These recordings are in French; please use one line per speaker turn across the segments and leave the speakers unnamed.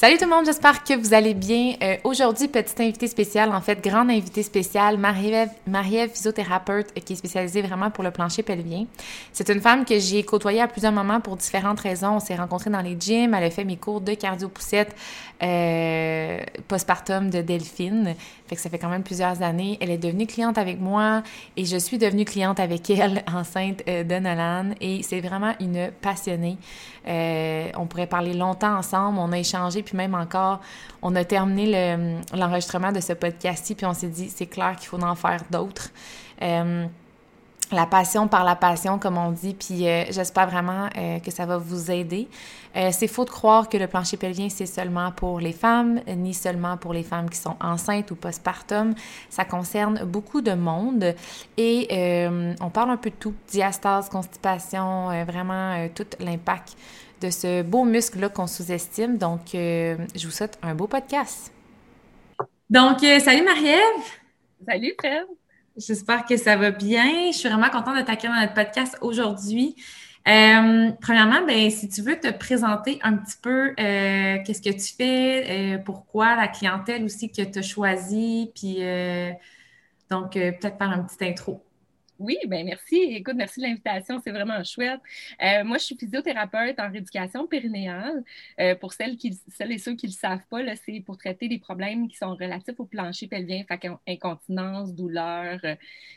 Salut tout le monde, j'espère que vous allez bien. Euh, aujourd'hui, petite invitée spéciale, en fait, grande invitée spéciale, Marie-Ève, Marie physiothérapeute euh, qui est spécialisée vraiment pour le plancher pelvien. C'est une femme que j'ai côtoyée à plusieurs moments pour différentes raisons. On s'est rencontrés dans les gyms, elle a fait mes cours de cardio-poussette euh, postpartum de Delphine. Fait ça fait quand même plusieurs années. Elle est devenue cliente avec moi et je suis devenue cliente avec elle, enceinte de Nolan. Et c'est vraiment une passionnée. On pourrait parler longtemps ensemble. On a échangé, puis même encore, on a terminé l'enregistrement de ce podcast-ci, puis on s'est dit, c'est clair qu'il faut en faire d'autres. Euh, la passion par la passion, comme on dit, puis euh, j'espère vraiment que ça va vous aider. c'est faux de croire que le plancher pelvien, c'est seulement pour les femmes, ni seulement pour les femmes qui sont enceintes ou postpartum. Ça concerne beaucoup de monde et on parle un peu de tout, diastase, constipation, vraiment tout l'impact de ce beau muscle-là qu'on sous-estime. Donc, euh, je vous souhaite un beau podcast. Donc, euh, salut Marie-Ève!
Salut Fred!
J'espère que ça va bien. Je suis vraiment contente de t'accueillir dans notre podcast aujourd'hui. Euh, premièrement, ben, si tu veux te présenter un petit peu qu'est-ce que tu fais, pourquoi la clientèle aussi que tu as choisie, puis donc peut-être faire un petit intro.
Oui, ben merci. Écoute, merci de l'invitation. C'est vraiment chouette. Euh, moi, je suis physiothérapeute en rééducation périnéale. Euh, pour celles, celles et ceux qui ne le savent pas, c'est pour traiter des problèmes qui sont relatifs au plancher pelvien, incontinence, douleur,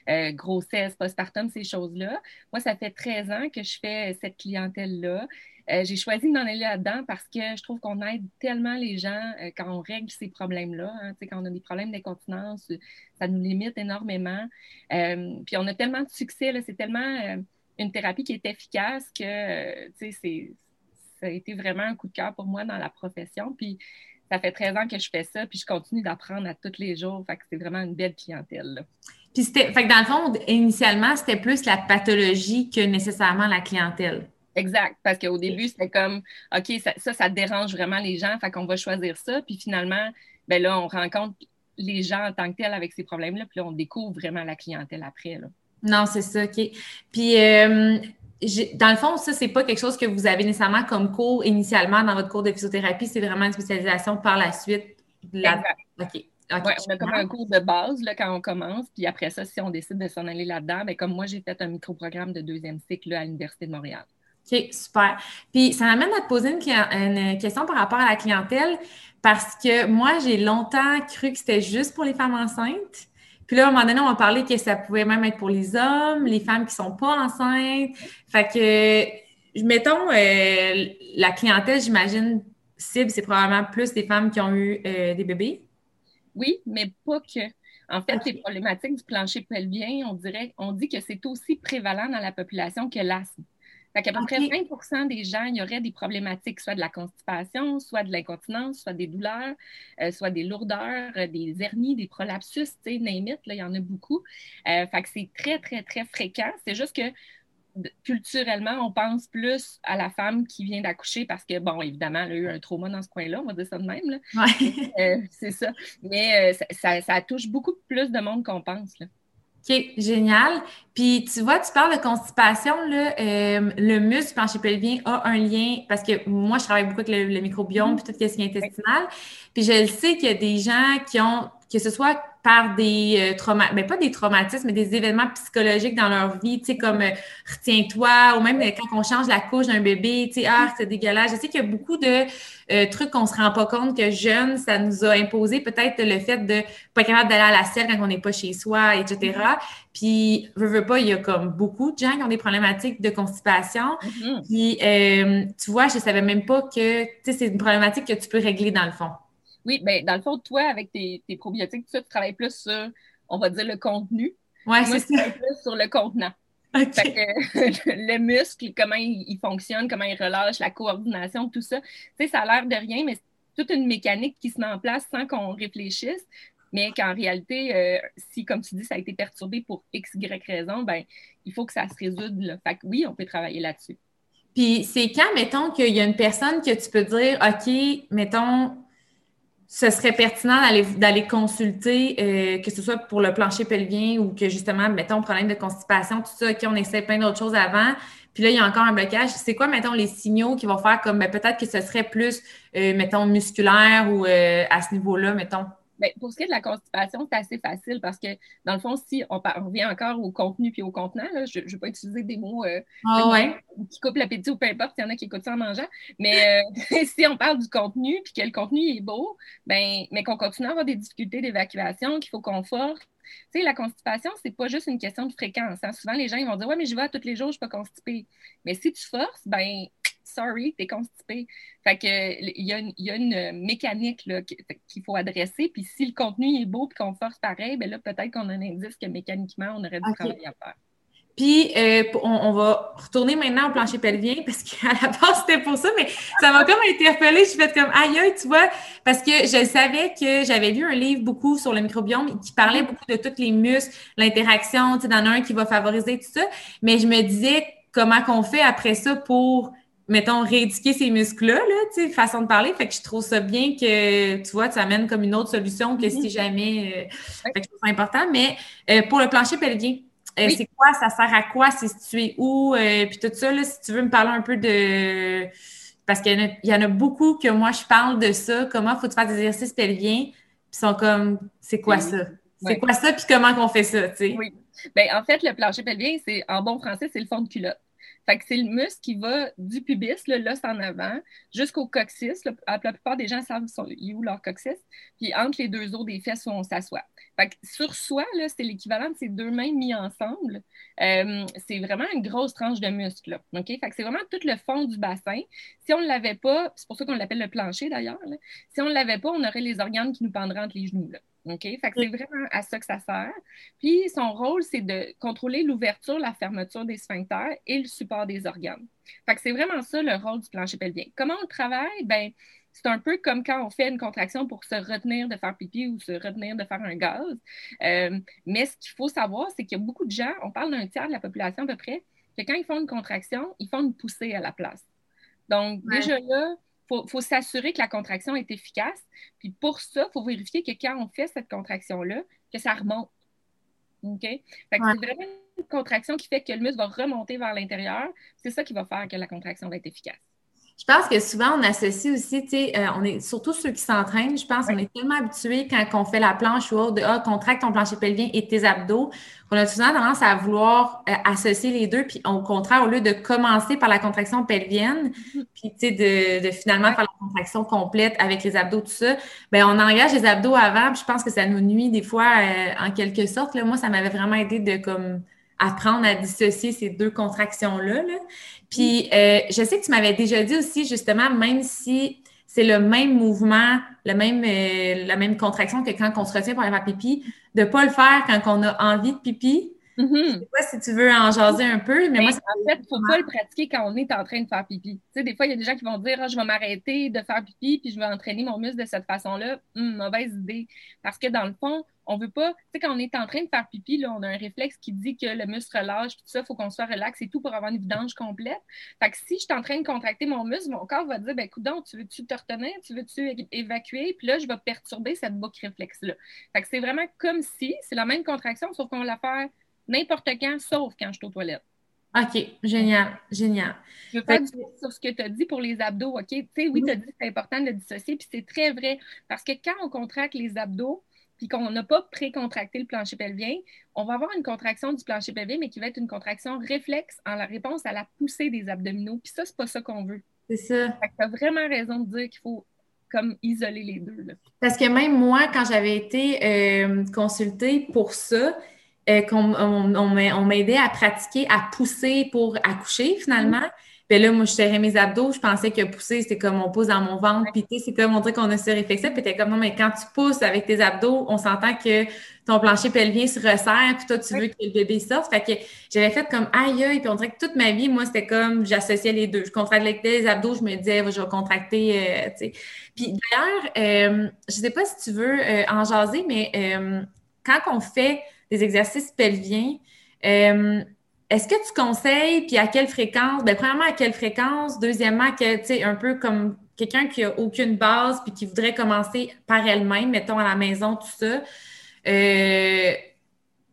euh, grossesse, postpartum, ces choses-là. Moi, ça fait 13 ans que je fais cette clientèle-là. Euh, j'ai choisi de m'en aller là-dedans parce que je trouve qu'on aide tellement les gens euh, quand on règle ces problèmes-là. Hein, quand on a des problèmes d'incontinence, ça nous limite énormément. Euh, puis on a tellement de succès, c'est tellement une thérapie qui est efficace que ça a été vraiment un coup de cœur pour moi dans la profession. Puis ça fait 13 ans que je fais ça, puis je continue d'apprendre à tous les jours. Fait que c'est vraiment une belle clientèle.
Puis c'était, fait que dans le fond, initialement, c'était plus la pathologie que nécessairement la clientèle.
Exact, parce qu'au début, c'était comme, OK, ça, ça, dérange vraiment les gens, fait qu'on va choisir ça. Puis finalement, ben là, on rencontre les gens en tant que tels avec ces problèmes-là, puis là, on découvre vraiment la clientèle après. Là.
Non, c'est ça, OK. Puis, euh, dans le fond, ça, c'est pas quelque chose que vous avez nécessairement comme cours initialement dans votre cours de physiothérapie, c'est vraiment une spécialisation par la suite.
Exact. OK. Ouais, on a comme un cours de base là, quand on commence, puis après ça, si on décide de s'en aller là-dedans, ben, comme moi, j'ai fait un micro-programme de deuxième cycle à l'Université de Montréal.
OK, super. Puis ça m'amène à te poser une, question par rapport à la clientèle parce que moi, j'ai longtemps cru que c'était juste pour les femmes enceintes. Puis là, à un moment donné, on m'a parlé que ça pouvait même être pour les hommes, les femmes qui sont pas enceintes. Fait que, mettons, euh, la clientèle, j'imagine, cible, c'est probablement plus des femmes qui ont eu euh, des bébés.
Oui, mais pas que. En fait, les problématiques du plancher pelvien, on dirait, on dit que c'est aussi prévalent dans la population que l'asthme. Fait qu'à peu près 20% des gens, il y aurait des problématiques, soit de la constipation, soit de l'incontinence, soit des douleurs, euh, soit des lourdeurs, euh, des hernies, des prolapsus, tu sais, name là, il y en a beaucoup. Euh, fait que c'est très, très, très fréquent. C'est juste que culturellement, on pense plus à la femme qui vient d'accoucher parce que, bon, évidemment, elle a eu un trauma dans ce coin-là, on va dire ça de même. Là. c'est ça. Mais ça, ça, touche beaucoup plus de monde qu'on pense. Là.
OK, génial. Puis tu vois, tu parles de constipation, là, euh, le muscle plancher pelvien a un lien parce que moi, je travaille beaucoup avec le, microbiome puis tout ce qui est intestinal. Puis je le sais qu'il y a des gens qui ont, que ce soit par des euh, traumatismes, mais pas des traumatismes, mais des événements psychologiques dans leur vie, tu sais, comme euh, retiens-toi, ou même quand on change la couche d'un bébé, tu sais, ah, c'est dégueulasse. Je sais qu'il y a beaucoup de euh, trucs qu'on se rend pas compte que jeune, ça nous a imposé peut-être le fait de pas capable d'aller à la selle quand on n'est pas chez soi, etc. Puis, veux, veux pas, il y a comme beaucoup de gens qui ont des problématiques de constipation. Mm-hmm. Puis, tu vois, je savais même pas que, tu sais, c'est une problématique que tu peux régler dans le fond.
Oui, bien, dans le fond, toi, avec tes, probiotiques, tu travailles plus sur, on va dire, le contenu.
Oui, c'est ça.
Je travaille plus sur le contenant. Fait que, le muscle, comment il, fonctionne, comment il relâche, la coordination, tout ça. Tu sais, ça a l'air de rien, mais toute une mécanique qui se met en place sans qu'on réfléchisse, mais qu'en réalité, euh, si, comme tu dis, ça a été perturbé pour X, Y raison, ben, il faut que ça se résoudre. Là. Fait que oui, on peut travailler là-dessus.
Puis c'est quand, mettons, qu'il y a une personne que tu peux dire, OK, mettons, ce serait pertinent d'aller consulter, euh, que ce soit pour le plancher pelvien ou que justement, mettons, problème de constipation, tout ça, OK, on essaie plein d'autres choses avant. Puis là, il y a encore un blocage. C'est quoi, mettons, les signaux qui vont faire comme ben, peut-être que ce serait plus, euh, mettons, musculaire ou euh, à ce niveau-là, mettons?
Bien, pour ce qui est de la constipation, c'est assez facile parce que, dans le fond, si on, revient encore au contenu puis au contenant, je ne vais pas utiliser des mots euh,
ah
qui coupent l'appétit ou peu importe, il y en a qui écoutent ça en mangeant, mais euh, si on parle du contenu puis que le contenu est beau, ben, mais qu'on continue à avoir des difficultés d'évacuation, qu'il faut qu'on force, tu sais, la constipation, c'est pas juste une question de fréquence. Hein. Souvent, les gens ils vont dire Ouais, mais je vais tous les jours, je suis pas constipée. Mais si tu forces, ben sorry, t'es constipé. Fait que il y, a une, mécanique qu'il faut adresser. Puis si le contenu est beau et qu'on force pareil, ben là, peut-être qu'on a un indice que mécaniquement, on aurait du travail à faire.
Puis, euh, on, va retourner maintenant au plancher pelvien parce qu'à la base, c'était pour ça, mais ça m'a comme interpellée. Je suis faite comme aïe, aïe, tu vois, parce que je savais que j'avais lu un livre beaucoup sur le microbiome qui parlait beaucoup de tous les muscles, l'interaction, tu sais, dans un qui va favoriser tout ça. Mais je me disais comment qu'on fait après ça pour mettons, rééduquer ces muscles-là, là, tu sais, façon de parler. Fait que je trouve ça bien que, tu vois, tu amènes comme une autre solution que si mhm. jamais... Euh, fait que je trouve ça important. Mais euh, pour le plancher pelvien, euh, c'est quoi? Ça sert à quoi? C'est situé où? puis tout ça, là, si tu veux me parler un peu de... Parce qu'il y, en a beaucoup que moi, je parle de ça. Comment faut-tu faire des exercices pelviens? Puis ils sont comme, c'est quoi ça? C'est quoi ça? Puis comment qu'on fait ça, tu sais?
Oui. Bien, en fait, le plancher pelvien, c'est, en bon français, c'est le fond de culotte. Fait que c'est le muscle qui va du pubis, l'os en avant, jusqu'au coccyx. la plupart des gens savent où leur coccyx. Puis entre les deux os des fesses où on s'assoit. Fait que sur soi, c'est l'équivalent de ces deux mains mis ensemble. Euh, c'est vraiment une grosse tranche de muscle. Fait que c'est vraiment tout le fond du bassin. Si on ne l'avait pas, c'est pour ça qu'on l'appelle le plancher d'ailleurs, si on ne l'avait pas, on aurait les organes qui nous pendraient entre les genoux. OK? Fait que c'est vraiment à ça que ça sert. Puis son rôle, c'est de contrôler l'ouverture, la fermeture des sphincters et le support des organes. Fait que c'est vraiment ça le rôle du plancher pelvien. Comment on travaille? Ben, c'est un peu comme quand on fait une contraction pour se retenir de faire pipi ou se retenir de faire un gaz. Euh, mais ce qu'il faut savoir, c'est qu'il y a beaucoup de gens, on parle d'un tiers de la population à peu près, que quand ils font une contraction, ils font une poussée à la place. Donc, déjà là, faut, faut s'assurer que la contraction est efficace. Puis pour ça, il faut vérifier que quand on fait cette contraction-là, que ça remonte. OK? C'est vraiment une contraction qui fait que le muscle va remonter vers l'intérieur. C'est ça qui va faire que la contraction va être efficace.
Je pense que souvent, on associe aussi, tu sais, euh, on est surtout ceux qui s'entraînent, je pense, qu'on est tellement habitués quand on fait la planche ou autre, de ah, contracte ton plancher pelvien et tes abdos, qu'on a souvent tendance à vouloir euh, associer les deux, puis au contraire, au lieu de commencer par la contraction pelvienne, mm-hmm. puis tu sais, de, de, finalement faire la contraction complète avec les abdos, tout ça, bien, on engage les abdos avant, puis je pense que ça nous nuit des fois, euh, en quelque sorte. Là, moi, ça m'avait vraiment aidé de comme apprendre à dissocier ces deux contractions-là. Là. Puis, euh, je sais que tu m'avais déjà dit aussi, justement, même si c'est le même mouvement, le même, euh, la même contraction que quand on se retient pour aller faire pipi, de ne pas le faire quand on a envie de pipi. Mm-hmm. Je sais pas si tu veux en jaser un peu, mais, moi,
en fait, il ne faut pas le pratiquer quand on est en train de faire pipi. Tu sais, des fois, il y a des gens qui vont dire ah, je vais m'arrêter de faire pipi, puis je vais entraîner mon muscle de cette façon-là. Hum, mauvaise idée. Parce que dans le fond, on veut pas, tu sais, quand on est en train de faire pipi, là, on a un réflexe qui dit que le muscle relâche, tout ça, il faut qu'on soit relax et tout pour avoir une vidange complète. Fait que si je suis en train de contracter mon muscle, mon corps va dire, ben, écoute, tu veux-tu te retenir, tu veux-tu évacuer, puis là, je vais perturber cette boucle réflexe-là. Fait que c'est vraiment comme si, c'est la même contraction, sauf qu'on la fait n'importe quand, sauf quand je suis aux toilettes.
OK, génial, génial.
Je veux faire sur ce que tu as dit pour les abdos, OK? Tu sais, oui, tu as dit que c'est important de le dissocier, puis c'est très vrai, parce que quand on contracte les abdos, puis qu'on n'a pas pré-contracté le plancher pelvien, on va avoir une contraction du plancher pelvien, mais qui va être une contraction réflexe en la réponse à la poussée des abdominaux. Puis ça, c'est pas ça qu'on veut.
C'est ça.
Tu as vraiment raison de dire qu'il faut comme isoler les deux.
Parce que même moi, quand j'avais été euh, consultée pour ça, euh, qu'on on, on, m'aidait à pratiquer, à pousser pour accoucher finalement. Puis là, moi, je serrais mes abdos, je pensais que pousser, c'était comme on pousse dans mon ventre. Puis tu sais, c'est comme on dirait qu'on a ce réflexe Puis t'es comme non, mais quand tu pousses avec tes abdos, on s'entend que ton plancher pelvien se resserre, puis toi, tu veux que le bébé sorte. Fait que j'avais fait comme aïe aïe, puis on dirait que toute ma vie, moi, c'était comme j'associais les deux. Je contractais les abdos, je me disais, je vais contracter, euh, tu sais. Puis d'ailleurs, euh, je sais pas si tu veux euh, en jaser, mais quand on fait des exercices pelviens, est-ce que tu conseilles, puis à quelle fréquence? Bien, premièrement, à quelle fréquence? Deuxièmement, que, tu sais, un peu comme quelqu'un qui n'a aucune base, puis qui voudrait commencer par elle-même, mettons à la maison, tout ça. Euh,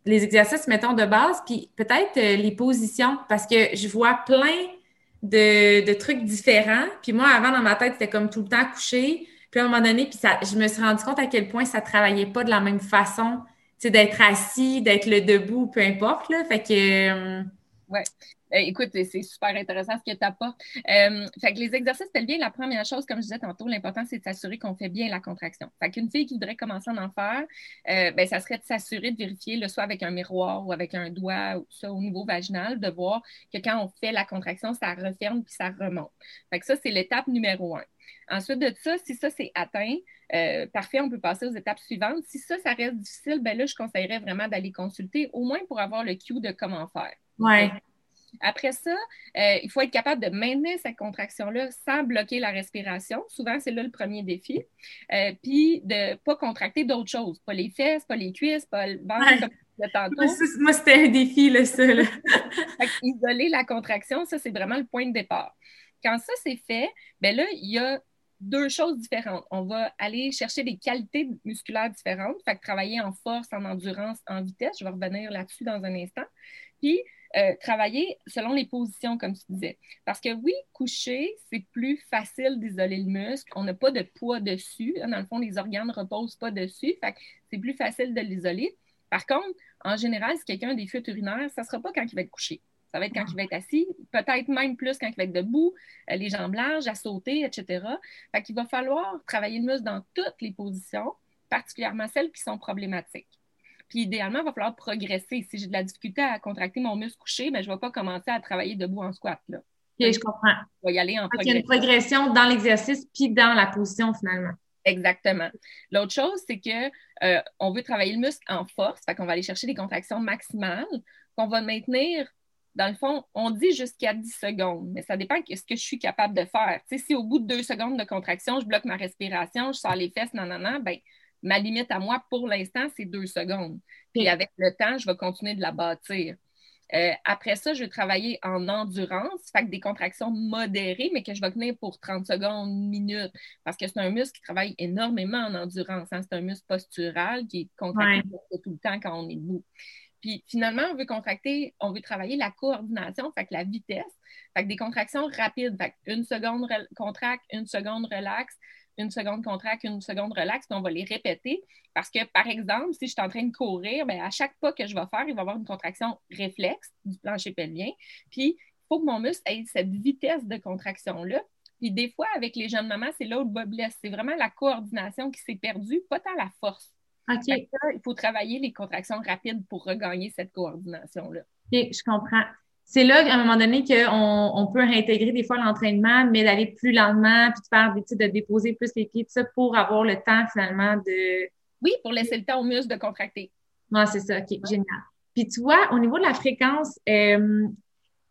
les exercices, mettons, de base, puis peut-être euh, les positions, parce que je vois plein de, trucs différents. Puis moi, avant, dans ma tête, c'était comme tout le temps couché. Puis à un moment donné, puis je me suis rendu compte à quel point ça ne travaillait pas de la même façon d'être assis, d'être le debout, peu importe. Là. Fait que.
Euh. Euh, écoute, c'est super intéressant ce que tu apportes. Euh, fait que les exercices pelviens, la première chose, comme je disais tantôt, l'important, c'est de s'assurer qu'on fait bien la contraction. Fait qu'une fille qui voudrait commencer à en faire, ben, ça serait de s'assurer de vérifier, le soit avec un miroir ou avec un doigt, ou ça au niveau vaginal, de voir que quand on fait la contraction, ça referme puis ça remonte. Fait que ça, c'est l'étape numéro un. Ensuite de ça, si ça c'est atteint, euh, parfait, on peut passer aux étapes suivantes. Si ça, ça reste difficile, ben là, je conseillerais vraiment d'aller consulter, au moins pour avoir le cue de comment faire.
Ouais.
Après ça, euh, il faut être capable de maintenir cette contraction-là sans bloquer la respiration. Souvent, c'est là le premier défi. Euh, puis de ne pas contracter d'autres choses. Pas les fesses, pas les cuisses, pas le ventre. Comme le tantôt.
Moi, c'était un défi, là, ça.
Isoler la contraction, ça, c'est vraiment le point de départ. Quand ça, c'est fait, ben là, il y a deux choses différentes. On va aller chercher des qualités musculaires différentes, fait que travailler en force, en endurance, en vitesse. Je vais revenir là-dessus dans un instant. Puis, euh, travailler selon les positions, comme tu disais. Parce que oui, coucher, c'est plus facile d'isoler le muscle. On n'a pas de poids dessus. Dans le fond, les organes ne reposent pas dessus. C'est plus facile de l'isoler. Par contre, en général, si quelqu'un a des fuites urinaires, ça ne sera pas quand il va être couché. Ça va être quand il va être assis, peut-être même plus quand il va être debout, euh, les jambes larges, à sauter, etc. Fait qu'il va falloir travailler le muscle dans toutes les positions, particulièrement celles qui sont problématiques. Puis idéalement, il va falloir progresser. Si j'ai de la difficulté à contracter mon muscle couché, ben, je ne vais pas commencer à travailler debout en squat. Là.
je comprends.
Je vais y aller en progression.
Il y a une progression dans l'exercice puis dans la position finalement.
Exactement. L'autre chose, c'est que euh, on veut travailler le muscle en force, fait qu'on va aller chercher des contractions maximales qu'on va maintenir dans le fond, on dit jusqu'à 10 secondes, mais ça dépend de ce que je suis capable de faire. si au bout de deux secondes de contraction, je bloque ma respiration, je sors les fesses, non, non, non, ben, ma limite à moi pour l'instant, c'est deux secondes. Puis avec le temps, je vais continuer de la bâtir. Euh, après ça, je vais travailler en endurance, fait que des contractions modérées, mais que je vais tenir pour 30 secondes, minutes, parce que c'est un muscle qui travaille énormément en endurance. Hein. C'est un muscle postural qui est contracté tout le temps quand on est debout. Puis finalement, on veut contracter, on veut travailler la coordination, fait que la vitesse, fait que des contractions rapides, fait une seconde contracte, une seconde relaxe, une seconde contracte, une seconde relaxe, puis on va les répéter parce que, par exemple, si je suis en train de courir, bien, à chaque pas que je vais faire, il va y avoir une contraction réflexe du plancher pelvien. Puis, il faut que mon muscle ait cette vitesse de contraction-là. Puis, des fois, avec les jeunes mamans, c'est là où le bas blesse. C'est vraiment la coordination qui s'est perdue, pas tant la force il faut travailler les contractions rapides pour regagner cette coordination-là.
OK, je comprends. C'est là, à un moment donné, qu'on on peut réintégrer des fois l'entraînement, mais d'aller plus lentement, puis de faire des de déposer plus les pieds, tout ça, pour avoir le temps finalement de.
Oui, pour laisser le temps aux muscles de contracter.
Non, c'est ça, OK, génial. Puis tu vois, au niveau de la fréquence, euh,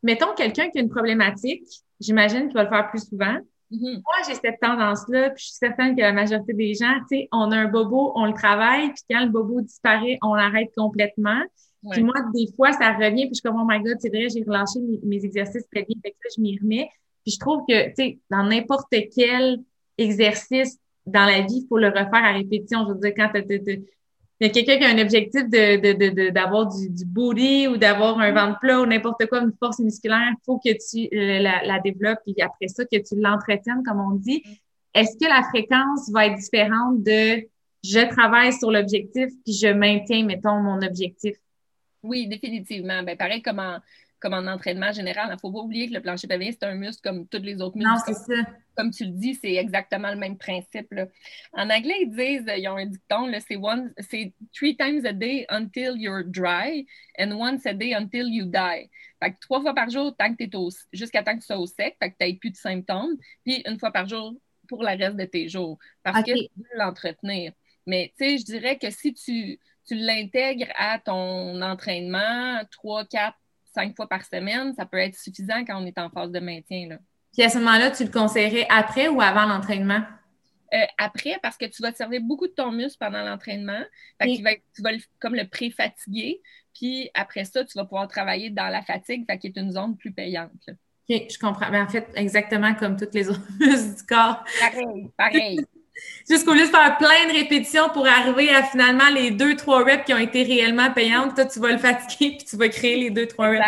mettons quelqu'un qui a une problématique, j'imagine qu'il va le faire plus souvent. Mm-hmm. Moi, j'ai cette tendance-là, puis je suis certaine que la majorité des gens, tu sais, on a un bobo, on le travaille, puis quand le bobo disparaît, on l'arrête complètement. Puis moi, des fois, ça revient, puis je suis comme, oh my God, c'est vrai, j'ai relâché mes, exercices très bien, fait que ça, je m'y remets. Puis je trouve que, tu sais, dans n'importe quel exercice dans la vie, il faut le refaire à répétition. Je veux dire, quand tu il y a quelqu'un qui a un objectif de, d'avoir du, du booty ou d'avoir un ventre plat ou n'importe quoi, une force musculaire, il faut que tu euh, la, la, développes et après ça, que tu l'entretiennes, comme on dit. Est-ce que la fréquence va être différente de je travaille sur l'objectif puis je maintiens, mettons, mon objectif?
Oui, définitivement. Ben, pareil comme comme en entraînement général. Il ne faut pas oublier que le plancher pelvien, c'est un muscle comme tous les autres muscles.
Non, c'est ça.
Comme tu le dis, c'est exactement le même principe. En anglais, ils disent, ils ont un dicton, c'est one, c'est three times a day until you're dry and once a day until you die. Fait que trois fois par jour, tant que au, jusqu'à temps que tu sois au sec, fait que tu n'aies plus de symptômes, puis une fois par jour pour le reste de tes jours. Parce que tu veux l'entretenir. Mais tu sais, je dirais que si tu, tu l'intègres à ton entraînement trois, quatre, cinq fois par semaine, ça peut être suffisant quand on est en phase de maintien. Là.
Puis à ce moment-là, tu le conseillerais après ou avant l'entraînement?
Euh, après, parce que tu vas te servir beaucoup de ton muscle pendant l'entraînement. tu vas comme le pré-fatiguer. Puis après ça, tu vas pouvoir travailler dans la fatigue, fait qui est une zone plus payante.
OK, je comprends. Mais en fait, exactement comme toutes les autres muscles du corps.
Pareil, pareil.
Jusqu'au lieu de faire plein de répétitions pour arriver à finalement les deux, trois reps qui ont été réellement payantes, toi, tu vas le fatiguer puis tu vas créer les deux, trois reps.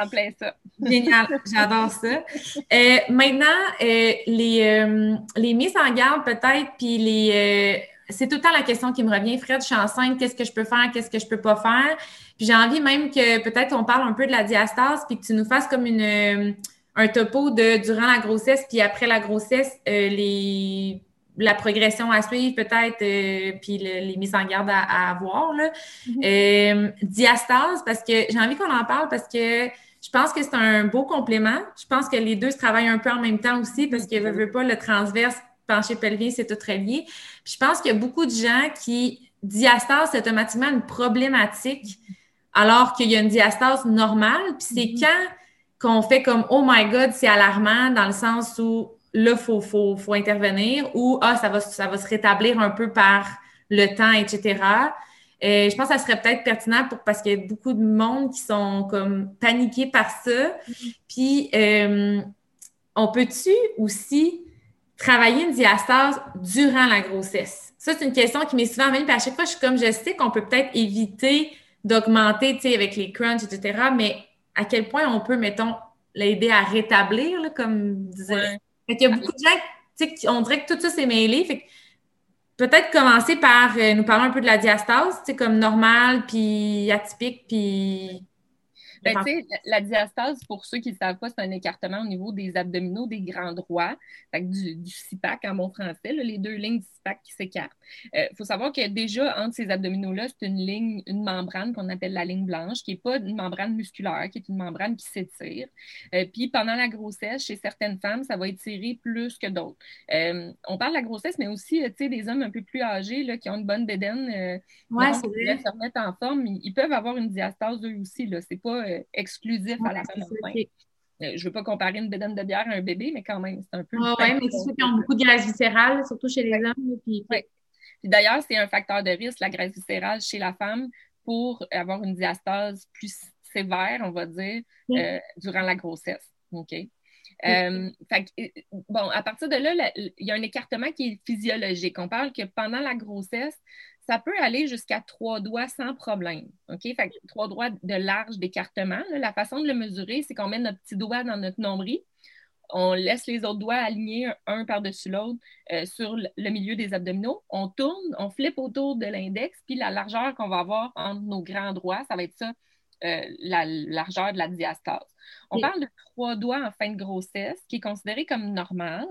En plein ça.
Génial, j'adore ça. Euh, maintenant, euh, les, euh, les mises en garde peut-être, puis les... c'est tout le temps la question qui me revient. Fred, je suis enceinte, qu'est-ce que je peux faire, qu'est-ce que je peux pas faire? Puis j'ai envie même que peut-être on parle un peu de la diastase, puis que tu nous fasses comme une un topo de durant la grossesse, puis après la grossesse, les la progression à suivre peut-être, euh, puis les mises en garde à, avoir. Là. Mm-hmm. Euh, diastase, parce que j'ai envie qu'on en parle parce que je pense que c'est un beau complément. Je pense que les deux se travaillent un peu en même temps aussi parce que, ne veut pas, le transverse, pencher pelvien, c'est tout très lié. Puis je pense qu'il y a beaucoup de gens qui, diastase, c'est automatiquement une problématique alors qu'il y a une diastase normale. Puis c'est mm-hmm. quand qu'on fait comme, oh my God, c'est alarmant dans le sens où là, il faut, faut, faut, intervenir ou ah, ça va, ça va se rétablir un peu par le temps, etc. Et euh, je pense que ça serait peut-être pertinent pour, parce qu'il y a beaucoup de monde qui sont comme paniqués par ça. Puis, euh, on peut-tu aussi travailler une diastase durant la grossesse? Ça, c'est une question qui m'est souvent venue. Puis à chaque fois, je suis comme, je sais qu'on peut peut-être éviter d'augmenter, tu sais, avec les crunchs, etc. Mais à quel point on peut, mettons, l'aider à rétablir, là, comme disait fait qu'il y a beaucoup de gens, tu sais, on dirait que tout ça s'est mêlé. Fait peut-être commencer par euh, nous parler un peu de la diastase, tu sais, comme normal, puis atypique, puis
ben, la diastase, pour ceux qui ne savent pas, c'est un écartement au niveau des abdominaux des grands droits, du, du CIPAC en bon français, les deux lignes du CIPAC qui s'écartent. Il euh, faut savoir que déjà, entre ces abdominaux-là, c'est une ligne, une membrane qu'on appelle la ligne blanche, qui n'est pas une membrane musculaire, qui est une membrane qui s'étire. Euh, puis pendant la grossesse, chez certaines femmes, ça va étirer plus que d'autres. Euh, on parle de la grossesse, mais aussi, tu sais, des hommes un peu plus âgés là, qui ont une bonne bédaine,
ouais,
qui se remettre en forme, ils, peuvent avoir une diastase eux aussi. Ce n'est pas exclusif à la femme enceinte. Euh, je ne veux pas comparer une bédaine de bière à un bébé, mais quand même, c'est un peu.
oui, mais c'est ceux qui ont beaucoup de graisse viscérale, surtout chez les hommes. Puis...
D'ailleurs, c'est un facteur de risque, la graisse viscérale chez la femme, pour avoir une diastase plus sévère, on va dire, euh, durant la grossesse. OK? Euh, bon, à partir de là, il y a un écartement qui est physiologique. On parle que pendant la grossesse, ça peut aller jusqu'à trois doigts sans problème. OK? Fait trois doigts de large d'écartement. La façon de le mesurer, c'est qu'on met notre petit doigt dans notre nombril. On laisse les autres doigts alignés un par-dessus l'autre euh, sur le milieu des abdominaux. On tourne, on flippe autour de l'index, puis la largeur qu'on va avoir entre nos grands doigts, ça va être ça, euh, la largeur de la diastase. On parle de trois doigts en fin de grossesse, qui est considéré comme normal.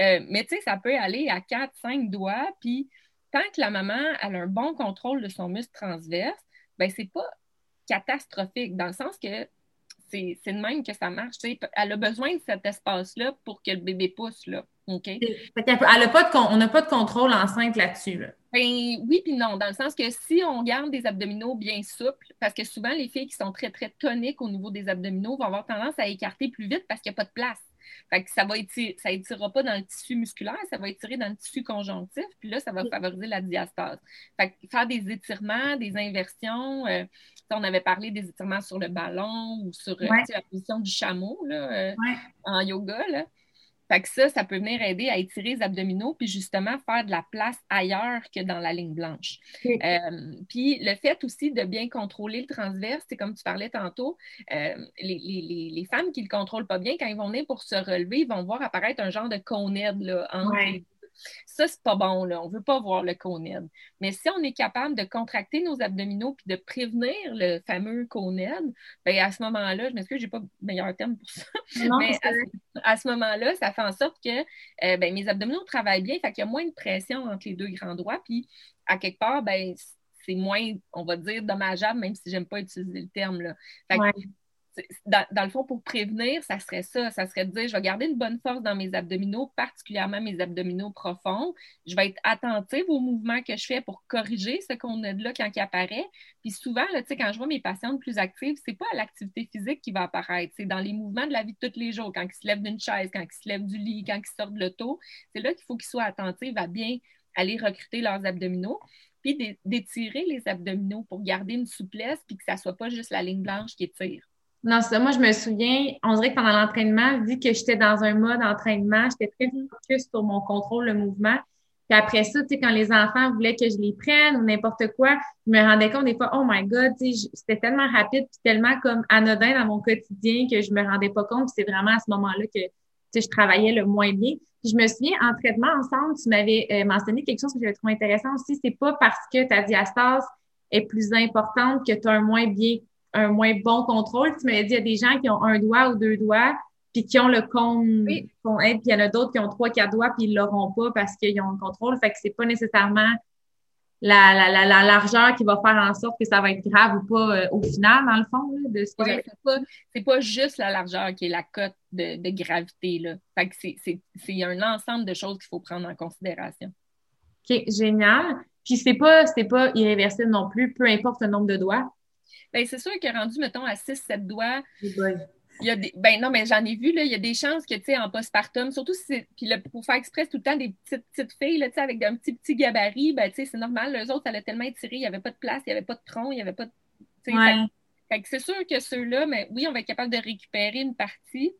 Euh, mais tu sais, ça peut aller à quatre, cinq doigts, puis tant que la maman a un bon contrôle de son muscle transverse, ben c'est pas catastrophique, dans le sens que c'est de même que ça marche. Elle a besoin de cet espace-là pour que le bébé pousse. Là.
Elle a pas de, on n'a pas de contrôle enceinte là-dessus.
Ben, oui, puis non, dans le sens que si on garde des abdominaux bien souples, parce que souvent les filles qui sont très, très toniques au niveau des abdominaux vont avoir tendance à écarter plus vite parce qu'il n'y a pas de place. Fait que ça va ça étirera pas dans le tissu musculaire, ça va étirer dans le tissu conjonctif, puis là, ça va favoriser la diastase. Fait que faire des étirements, des inversions, euh, on avait parlé des étirements sur le ballon ou sur euh, la position du chameau là, euh, en yoga. Là. Fait que ça, ça peut venir aider à étirer les abdominaux, puis justement faire de la place ailleurs que dans la ligne blanche. Euh, puis le fait aussi de bien contrôler le transverse, c'est comme tu parlais tantôt, euh, les, femmes qui ne le contrôlent pas bien, quand ils vont venir pour se relever, ils vont voir apparaître un genre de conède là, entre Ça, c'est pas bon, là. On veut pas voir le coned. Mais si on est capable de contracter nos abdominaux puis de prévenir le fameux coned, ben à ce moment-là, je m'excuse, j'ai pas meilleur terme pour ça. mais à, ce moment-là, ça fait en sorte que euh, ben, mes abdominaux travaillent bien, fait qu'il y a moins de pression entre les deux grands doigts, puis à quelque part, ben, c'est moins, on va dire, dommageable, même si j'aime pas utiliser le terme. Là. Dans, le fond, pour prévenir, ça serait ça. Ça serait de dire, je vais garder une bonne force dans mes abdominaux, particulièrement mes abdominaux profonds. Je vais être attentive aux mouvements que je fais pour corriger ce qu'on a de là quand il apparaît. Puis souvent, quand je vois mes patientes plus actives, c'est pas l'activité physique qui va apparaître. C'est dans les mouvements de la vie de tous les jours, quand ils se lèvent d'une chaise, quand ils se lèvent du lit, quand ils sortent de l'auto. C'est là qu'il faut qu'ils soient attentifs à bien aller recruter leurs abdominaux puis d'étirer les abdominaux pour garder une souplesse, puis que ça soit pas juste la ligne blanche qui étire.
Non, ça, moi, je me souviens, on dirait que pendant l'entraînement, vu que j'étais dans un mode entraînement, j'étais très focus sur mon contrôle, le mouvement. Puis après ça, tu sais, quand les enfants voulaient que je les prenne ou n'importe quoi, je me rendais compte des fois, oh my God, tu sais, c'était tellement rapide puis tellement comme anodin dans mon quotidien que je me rendais pas compte. c'est vraiment à ce moment-là que, tu sais, je travaillais le moins bien je me souviens, en traitement ensemble, tu m'avais euh, mentionné quelque chose que j'avais trouvé intéressant aussi. C'est pas parce que ta diastase est plus importante que tu as un moins bien, un moins bon contrôle. Tu m'avais dit, il y a des gens qui ont un doigt ou deux doigts, puis qui ont le cône, puis il y en a d'autres qui ont trois, quatre doigts, puis ils l'auront pas parce qu'ils ont le contrôle. Fait que c'est pas nécessairement la, la, la, la, largeur qui va faire en sorte que ça va être grave ou pas euh, au final, dans le fond, de ce que
c'est pas, pas juste la largeur qui est la cote de, de gravité. Là. Fait que c'est un ensemble de choses qu'il faut prendre en considération.
OK, génial. Puis c'est pas, pas irréversible non plus, peu importe le nombre de doigts.
Bien, c'est sûr que rendu, mettons, à 6-7 doigts, il y a des, ben non, mais j'en ai vu, là, il y a des chances que, tu sais, en postpartum, surtout si puis pour faire express tout le temps des petites, petites filles, là, tu sais, avec un petit, petit gabarit, ben, tu sais, c'est normal. Les autres, ça allait tellement étiré, il n'y avait pas de place, il n'y avait pas de tronc, il n'y avait pas de, fait, c'est sûr que ceux-là, mais oui, on va être capable de récupérer une partie,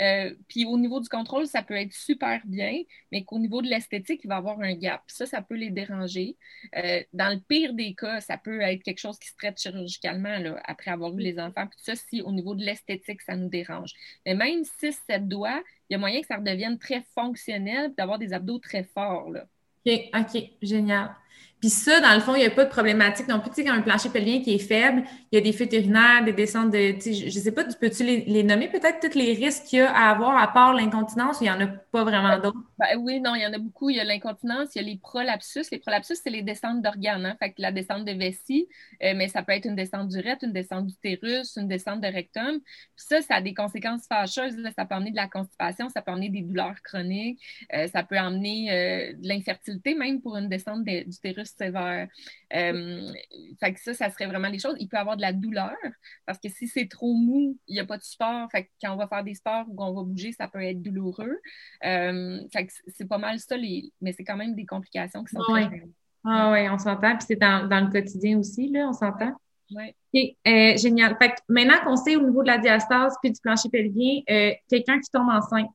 euh, puis au niveau du contrôle, ça peut être super bien, mais qu'au niveau de l'esthétique, il va y avoir un gap. Ça, ça peut les déranger. Euh, dans le pire des cas, ça peut être quelque chose qui se traite chirurgicalement là, après avoir eu les enfants. Puis ça, si au niveau de l'esthétique, ça nous dérange. Mais même si 7 doigts, il y a moyen que ça redevienne très fonctionnel, d'avoir des abdos très forts. Là.
OK, OK, génial. Puis ça, dans le fond, il n'y a pas de problématique non plus. Tu sais, quand un plancher pelvien qui est faible, il y a des fuites urinaires, des descentes de. Je ne sais pas, peux-tu les, nommer peut-être tous les risques qu'il y a à avoir à part l'incontinence ou il n'y en a pas vraiment d'autres?
Ben, oui, non, il y en a beaucoup. Il y a l'incontinence, il y a les prolapsus. Les prolapsus, c'est les descentes d'organes. Hein? Fait que la descente de vessie, euh, mais ça peut être une descente du rectum, une descente d'utérus, une descente de rectum. Puis ça, ça a des conséquences fâcheuses. Ça peut amener de la constipation, ça peut amener des douleurs chroniques, euh, ça peut amener euh, de l'infertilité, même pour une descente d'utérus sévère. Euh, fait que ça, ça serait vraiment les choses. Il peut y avoir de la douleur parce que si c'est trop mou, il n'y a pas de sport. Fait que quand on va faire des sports ou qu'on va bouger, ça peut être douloureux. Euh, fait que c'est pas mal ça, mais c'est quand même des complications qui sont
très Ah oui, on s'entend. Puis c'est dans, le quotidien aussi, là, on s'entend.
Oui.
Euh, génial. Fait que maintenant qu'on sait au niveau de la diastase puis du plancher pelvien, quelqu'un qui tombe enceinte,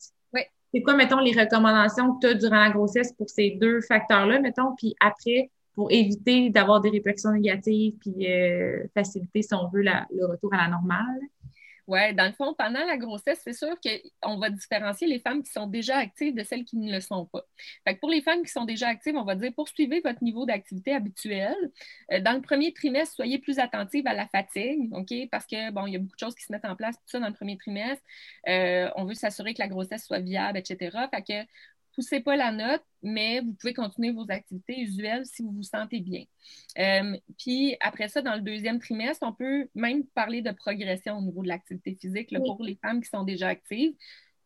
c'est quoi, mettons, les recommandations que tu as durant la grossesse pour ces deux facteurs-là, mettons, puis après, pour éviter d'avoir des répercussions négatives puis euh, faciliter, si on veut, le retour à la normale?
Oui, dans le fond, pendant la grossesse, c'est sûr qu'on va différencier les femmes qui sont déjà actives de celles qui ne le sont pas. Fait pour les femmes qui sont déjà actives, on va dire poursuivez votre niveau d'activité habituel. Euh, dans le premier trimestre, soyez plus attentive à la fatigue, OK? Parce que, bon, il y a beaucoup de choses qui se mettent en place, tout ça dans le premier trimestre. Euh, on veut s'assurer que la grossesse soit viable, etc. Fait que poussez pas la note, mais vous pouvez continuer vos activités usuelles si vous vous sentez bien. Euh, puis après ça, dans le deuxième trimestre, on peut même parler de progression au niveau de l'activité physique pour les femmes qui sont déjà actives,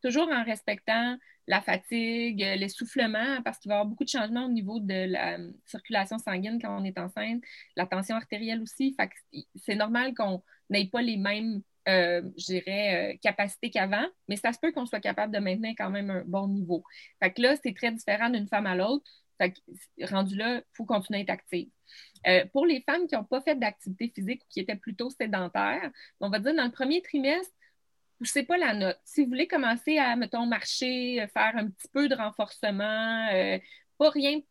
toujours en respectant la fatigue, l'essoufflement, parce qu'il va y avoir beaucoup de changements au niveau de la circulation sanguine quand on est enceinte, la tension artérielle aussi. C'est normal qu'on n'ait pas les mêmes euh, je dirais, euh, capacité qu'avant, mais ça se peut qu'on soit capable de maintenir quand même un bon niveau. Fait que là, c'est très différent d'une femme à l'autre. Fait que, rendu là, il faut continuer à être active. Euh, pour les femmes qui n'ont pas fait d'activité physique ou qui étaient plutôt sédentaires, on va dire dans le premier trimestre, poussez pas la note. Si vous voulez commencer à, mettons, marcher, faire un petit peu de renforcement, pas rien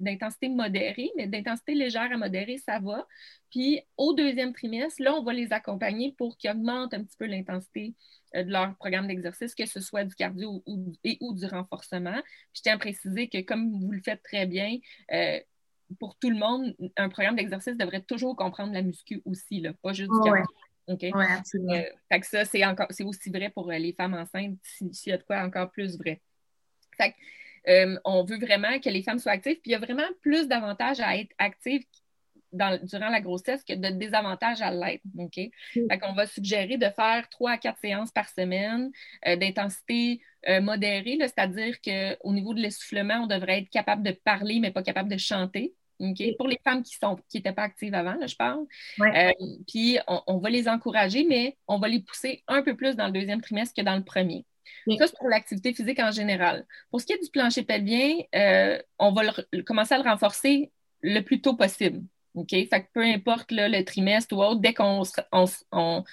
d'intensité modérée, mais d'intensité légère à modérée, ça va. Puis au deuxième trimestre, là, on va les accompagner pour qu'ils augmentent un petit peu l'intensité euh, de leur programme d'exercice, que ce soit du cardio ou, et ou du renforcement. je tiens à préciser que comme vous le faites très bien, euh, pour tout le monde, un programme d'exercice devrait toujours comprendre la muscu aussi, là, pas juste du cardio. OK? absolument. Euh, ça, c'est encore c'est aussi vrai pour les femmes enceintes, s'il y a de quoi encore plus vrai. Fait on veut vraiment que les femmes soient actives, puis il y a vraiment plus d'avantages à être actives durant la grossesse que de désavantages à l'être. OK? Fait qu'on va suggérer de faire trois à quatre séances par semaine euh, d'intensité euh, modérée, c'est-à-dire qu'au niveau de l'essoufflement, on devrait être capable de parler, mais pas capable de chanter. Pour les femmes qui sont qui n'étaient pas actives avant, là, je parle. Euh, puis on, va les encourager, mais on va les pousser un peu plus dans le deuxième trimestre que dans le premier. Ça, c'est pour l'activité physique en général. Pour ce qui est du plancher pelvien, on va commencer à le renforcer le plus tôt possible. OK? Fait que peu importe le trimestre ou autre, dès qu'on on, on,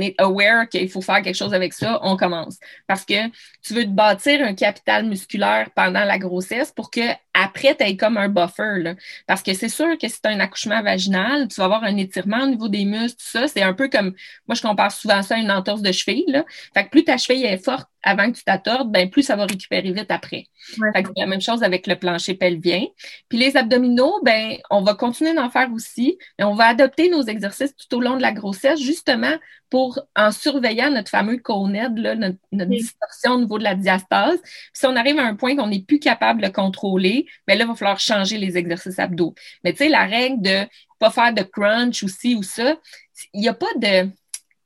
est aware qu'il faut faire quelque chose avec ça, on commence. Parce que tu veux te bâtir un capital musculaire pendant la grossesse pour que après, tu aies comme un buffer. Là. Parce que c'est sûr que si tu as un accouchement vaginal, tu vas avoir un étirement au niveau des muscles, tout ça. C'est un peu comme, moi, je compare souvent ça à une entorse de cheville. Là. Fait que plus ta cheville est forte avant que tu t'attordes, ben plus ça va récupérer vite après. c'est la même chose avec le plancher pelvien. Puis les abdominaux, ben on va continuer d'en faire aussi, mais on va adopter nos exercices tout au long de la grossesse, justement pour, en surveillant notre fameux CONED, là, notre, distorsion au niveau de la diastase. si on arrive à un point qu'on n'est plus capable de contrôler, bien là, il va falloir changer les exercices abdos. Mais tu sais, la règle de pas faire de crunch ou ci ou ça, il n'y a pas de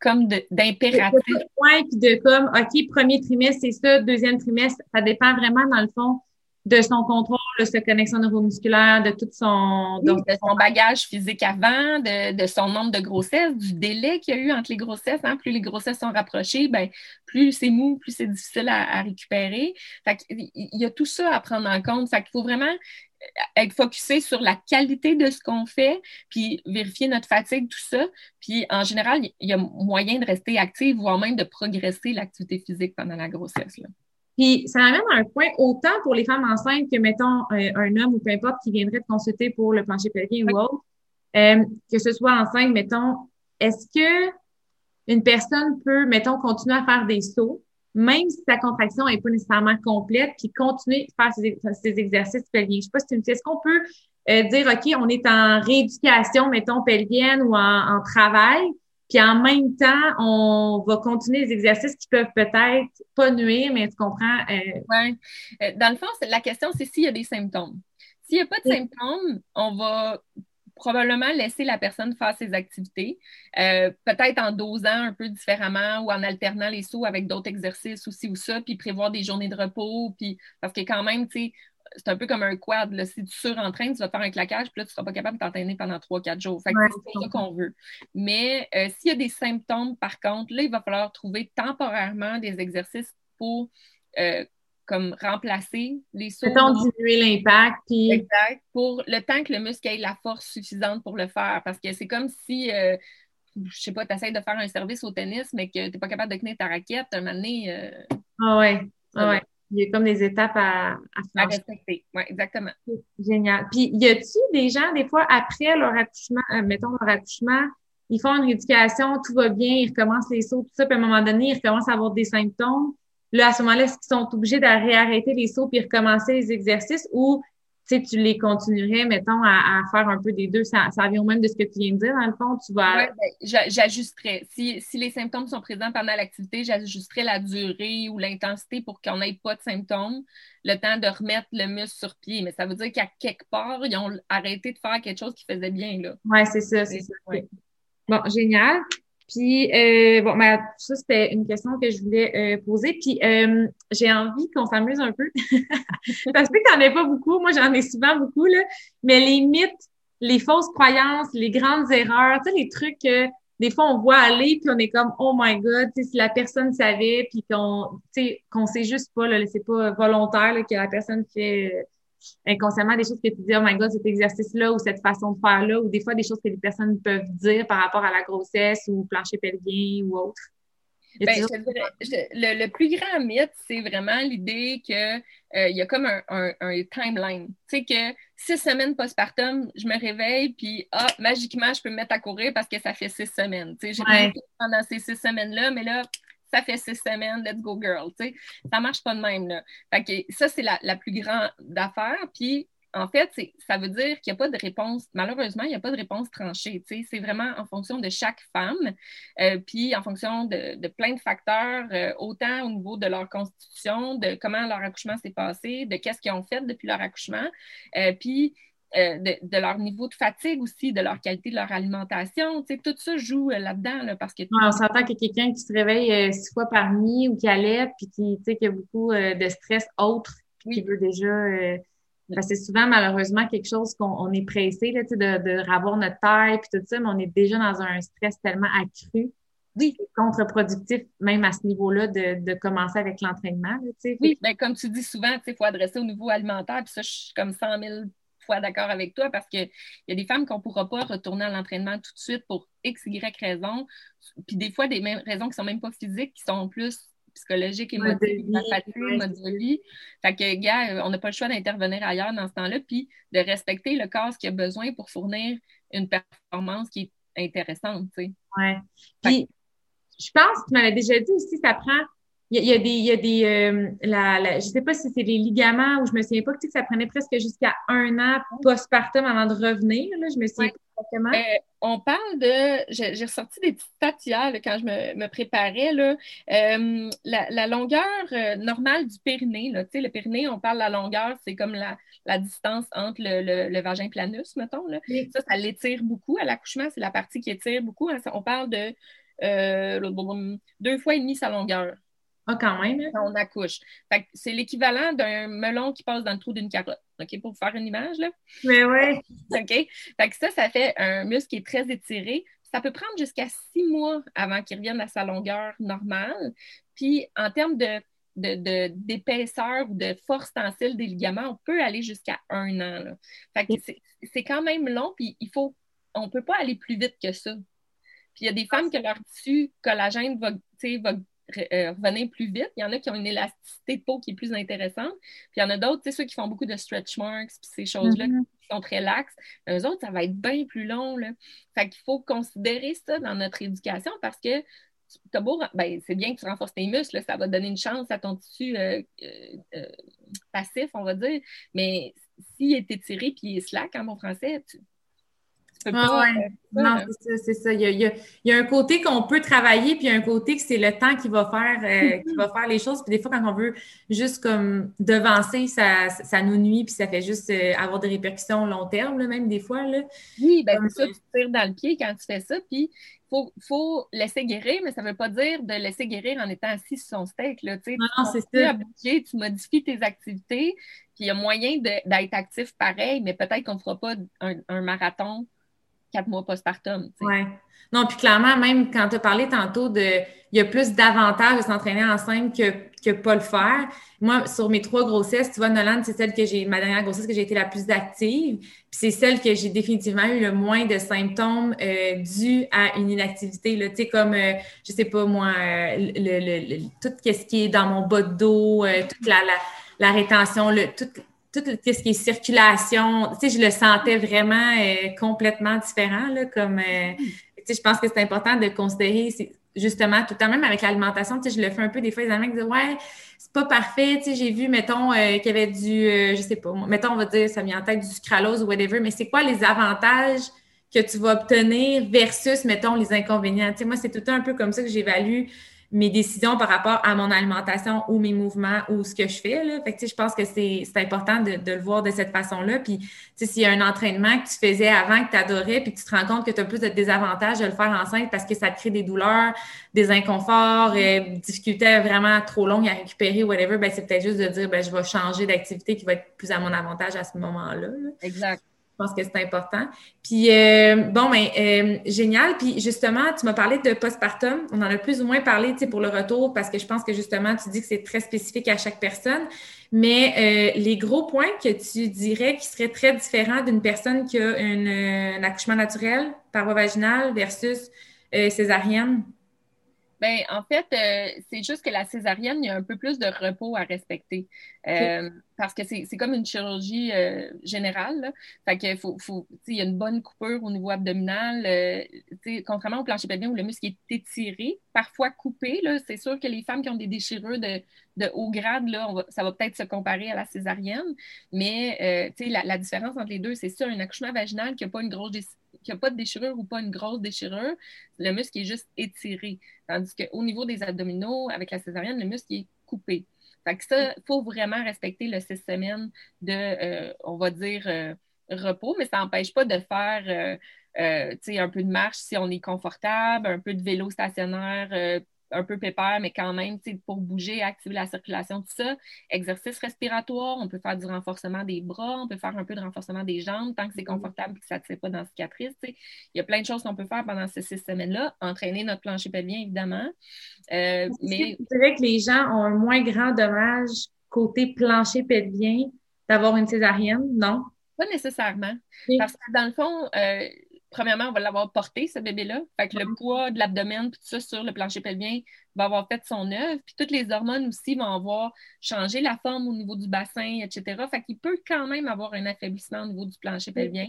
comme d'impératif.
point puis de comme, OK, premier trimestre, c'est ça, deuxième trimestre, ça dépend vraiment, dans le fond, de son contrôle, de sa connexion neuromusculaire, de tout son...
de son bagage physique avant, de, son nombre de grossesses, du délai qu'il y a eu entre les grossesses. Hein. Plus les grossesses sont rapprochées, ben, plus c'est mou, plus c'est difficile à, récupérer. Fait il y a tout ça à prendre en compte. Fait qu'il faut vraiment être focusé sur la qualité de ce qu'on fait, puis vérifier notre fatigue, tout ça. Puis en général, il y a moyen de rester actif, voire même de progresser l'activité physique pendant la grossesse. Là.
Puis ça amène à un point, autant pour les femmes enceintes que, mettons, euh, un homme ou peu importe qui viendrait te consulter pour le plancher pelvien ou autre, euh, que ce soit enceinte, mettons, est-ce que une personne peut, mettons, continuer à faire des sauts même si sa contraction n'est pas nécessairement complète, puis continuer à faire ses, exercices pelviens? Je sais pas si tu me dis, est-ce qu'on peut euh, dire, OK, on est en rééducation, mettons, pelvienne ou en, travail, puis en même temps, on va continuer les exercices qui peuvent peut-être pas nuire, mais tu comprends?
Euh... Oui. Euh, dans le fond, la question, c'est s'il y a des symptômes. S'il n'y a pas de symptômes, on va probablement laisser la personne faire ses activités, euh, peut-être en dosant un peu différemment ou en alternant les sauts avec d'autres exercices aussi ou ça, puis prévoir des journées de repos, puis parce que quand même, tu sais, c'est un peu comme un quad. Là. Si tu surentraînes, tu vas faire un claquage, puis là, tu ne seras pas capable de t'entraîner pendant 3-4 jours. Fait c'est ça qu'on veut. Mais euh, s'il y a des symptômes, par contre, là, il va falloir trouver temporairement des exercices pour euh, comme remplacer les sauts.
Mettons, diminuer l'impact. Puis...
Exact. Pour le temps que le muscle ait la force suffisante pour le faire. Parce que c'est comme si, euh, je sais pas, tu essaies de faire un service au tennis, mais que tu n'es pas capable de tenir ta raquette, un moment donné. Euh,
ah ouais. Ah ouais. Il y a comme des étapes à,
à, respecter. Oui, exactement.
Génial. Puis, y a-t-il des gens, des fois, après leur accouchement, euh, mettons leur accouchement, ils font une rééducation, tout va bien, ils recommencent les sauts, tout ça, puis à un moment donné, ils recommencent à avoir des symptômes. Là, à ce moment-là, est-ce qu'ils sont obligés de réarrêter les sauts puis recommencer les exercices ou tu les continuerais, mettons, à, faire un peu des deux? Ça, ça vient au même de ce que tu viens de dire, dans le fond, tu vas...
Oui, ben, j'ajusterais. Si, si, les symptômes sont présents pendant l'activité, j'ajusterais la durée ou l'intensité pour qu'on n'ait pas de symptômes, le temps de remettre le muscle sur pied. Mais ça veut dire qu'à quelque part, ils ont arrêté de faire quelque chose qui faisait bien, là.
Oui, c'est ça, c'est ça. Bon, génial. Puis, euh, bon, ben, ça, c'était une question que je voulais euh, poser. Puis, euh, j'ai envie qu'on s'amuse un peu. Parce que t'en as pas beaucoup. Moi, j'en ai souvent beaucoup, là. Mais les mythes, les fausses croyances, les grandes erreurs, tu sais, les trucs que des fois, on voit aller, puis on est comme, oh my God, si la personne savait, puis qu'on, tu sais, qu'on sait juste pas, là, c'est pas volontaire, là, que la personne fait inconsciemment des choses que tu dis, oh my god, cet exercice-là ou cette façon de faire-là, ou des fois des choses que les personnes peuvent dire par rapport à la grossesse ou plancher pelvien ou autre?
Ben, le, plus grand mythe, c'est vraiment l'idée qu'il euh, y a comme un, timeline. Tu sais, que six semaines postpartum, je me réveille, puis ah, magiquement, je peux me mettre à courir parce que ça fait six semaines. Tu sais, j'ai ouais. pendant ces six semaines-là, mais là, ça fait six semaines, let's go girl. Tu sais, ça marche pas de même. Là. Fait que ça, c'est la, la, plus grande affaire. Puis en fait, ça veut dire qu'il n'y a pas de réponse, malheureusement, il n'y a pas de réponse tranchée. C'est vraiment en fonction de chaque femme, euh, puis en fonction de, plein de facteurs, euh, autant au niveau de leur constitution, de comment leur accouchement s'est passé, de qu'est-ce qu'ils ont fait depuis leur accouchement, euh, puis de, leur niveau de fatigue aussi, de leur qualité de leur alimentation. Tout ça joue là-dedans. parce que...
on s'entend que quelqu'un qui se réveille six fois par nuit ou qui allait, puis qui, qui a beaucoup de stress autre, puis qui veut déjà c'est souvent, malheureusement, quelque chose qu'on est pressé là, de, de notre taille puis tout ça, mais on est déjà dans un stress tellement accru. Oui. C'est contre-productif, même à ce niveau-là, de, de commencer avec l'entraînement.
Oui, bien, comme tu dis souvent, il faut adresser au niveau alimentaire. Puis ça, je suis comme 100 000 fois d'accord avec toi parce qu'il y a des femmes qu'on ne pourra pas retourner à l'entraînement tout de suite pour X, Y raisons. Puis des fois, des mêmes raisons qui ne sont même pas physiques, qui sont plus psychologique, émotive, mode de vie. Fait que, gars, on n'a pas le choix d'intervenir ailleurs dans ce temps-là, puis de respecter le corps qui a besoin pour fournir une performance qui est intéressante, tu sais.
Ouais. Puis, je pense, tu m'avais déjà dit aussi, ça prend il y, a, des, il y a des euh, la, je sais pas si c'est les ligaments ou je me souviens pas que, ça prenait presque jusqu'à un an postpartum avant de revenir. Là, je me souviens
euh, on parle de. J'ai ressorti des petites stats quand je me, préparais. Là. Euh, la, longueur normale du périnée, là, le périnée, on parle de la longueur, c'est comme la, distance entre le, vagin planus, mettons. Là. Ça, ça l'étire beaucoup. À l'accouchement, c'est la partie qui étire beaucoup. On parle de deux fois et demi sa longueur.
Ah, quand même. Hein?
On accouche. C'est l'équivalent d'un melon qui passe dans le trou d'une carotte. OK, pour vous faire une image, là.
Mais oui.
OK? Fait que ça, ça fait un muscle qui est très étiré. Ça peut prendre jusqu'à six mois avant qu'il revienne à sa longueur normale. Puis, en termes de d'épaisseur ou de force tensile des ligaments, on peut aller jusqu'à un an. Fait que c'est quand même long, puis il faut, on ne peut pas aller plus vite que ça. Puis il y a des femmes que leur tissu collagène va, va revenir plus vite. Il y en a qui ont une élasticité de peau qui est plus intéressante. Puis il y en a d'autres, tu sais, ceux qui font beaucoup de stretch marks, puis ces choses-là mm-hmm. qui sont très laxes. Eux autres, ça va être bien plus long. Là. Fait qu'il faut considérer ça dans notre éducation parce que beau, ben, c'est bien que tu renforces tes muscles, ça va donner une chance à ton tissu euh, euh, passif, on va dire. Mais s'il est étiré puis il est slack en bon français, tu,
ah non, c'est ça, c'est ça. Il y, a, un côté qu'on peut travailler, puis il y a un côté que c'est le temps qui va faire euh, qui va faire les choses. Puis des fois, quand on veut juste comme devancer, ça, ça nous nuit, puis ça fait juste euh, avoir des répercussions long terme, même des fois. Là.
Oui, ben c'est ça, tu tires dans le pied quand tu fais ça, puis il faut, laisser guérir, mais ça ne veut pas dire de laisser guérir en étant assis sur son steak. Là,
non, non c'est ça.
tu modifies tes activités, puis il y a moyen d'être actif pareil, mais peut-être qu'on ne fera pas un marathon quatre mois postpartum.
Oui. Non, puis clairement, même quand tu as parlé tantôt de il y a plus d'avantages de s'entraîner enceinte que, que pas le faire. Moi, sur mes trois grossesses, tu vois, Nolan, c'est celle que j'ai, ma dernière grossesse que j'ai été la plus active. Puis c'est celle que j'ai définitivement eu le moins de symptômes euh, dus à une inactivité. Tu sais, comme, euh, je sais pas moi, euh, le, le, tout ce qui est dans mon bas de dos, euh, toute la, la, la rétention, le, tout, tout ce qui est circulation, tu sais, je le sentais vraiment euh, complètement différent, là, comme, euh, tu sais, je pense que c'est important de considérer, justement, tout le temps, même avec l'alimentation, tu sais, je le fais un peu des fois, les amis disent, ouais, c'est pas parfait, tu sais, j'ai vu, mettons, euh, qu'il y avait du, je sais pas, mettons, on va dire, ça vient en tête du sucralose ou whatever, mais c'est quoi les avantages que tu vas obtenir versus, mettons, les inconvénients? Tu sais, moi, c'est tout un peu comme ça que j'évalue mes décisions par rapport à mon alimentation ou mes mouvements ou ce que je fais. Là. Fait que, je pense que c'est important de, de, le voir de cette façon-là. Puis, s'il y a un entraînement que tu faisais avant, que tu adorais, puis que tu te rends compte que tu as plus de désavantages de le faire enceinte parce que ça te crée des douleurs, des inconforts, et difficultés vraiment trop longues à récupérer, whatever, ben, c'est peut-être juste de dire, ben, je vais changer d'activité qui va être plus à mon avantage à ce moment-là.
Exact.
Je pense que c'est important. Puis, euh, bon, ben, euh, génial. Puis, justement, tu m'as parlé de postpartum. On en a plus ou moins parlé, pour le retour, parce que je pense que, justement, tu dis que c'est très spécifique à chaque personne. Mais euh, les gros points que tu dirais qui seraient très différents d'une personne qui a un accouchement naturel par voie vaginale versus césarienne?
Ben, en fait, euh, c'est juste que la césarienne, il y a un peu plus de repos à respecter. Euh, parce que c'est comme une chirurgie euh, générale. Là. Fait que faut, faut il y a une bonne coupure au niveau abdominal. contrairement au plancher pelvien où le muscle est étiré, parfois coupé, c'est sûr que les femmes qui ont des déchirures de, de haut grade, là, ça va peut-être se comparer à la césarienne. Mais la, la différence entre les deux, c'est sûr, un accouchement vaginal qui n'a pas une grosse n'y a pas de déchirure ou pas une grosse déchirure, le muscle est juste étiré. Tandis qu'au niveau des abdominaux, avec la césarienne, le muscle est coupé. Fait que ça, il faut vraiment respecter le six semaines de, euh, on va dire, euh, repos, mais ça n'empêche pas de faire euh, un peu de marche si on est confortable, un peu de vélo stationnaire un peu pépère, mais quand même, pour bouger, activer la circulation, tout ça. Exercice respiratoire, on peut faire du renforcement des bras, on peut faire un peu de renforcement des jambes, tant que c'est mm-hmm. confortable et que ça ne fait pas dans la cicatrice. Il y a plein de choses qu'on peut faire pendant ces six semaines-là. Entraîner notre plancher pelvien, évidemment. Euh, mais...
C'est vrai que les gens ont un moins grand dommage côté plancher pelvien d'avoir une césarienne, non?
Pas nécessairement. Parce que dans le fond, euh, premièrement, on va l'avoir porté, ce bébé-là. Fait que le poids de l'abdomen, puis tout ça sur le plancher pelvien va avoir fait son œuvre. Puis toutes les hormones aussi vont avoir changé la forme au niveau du bassin, etc. Fait qu'il peut quand même avoir un affaiblissement au niveau du plancher pelvien.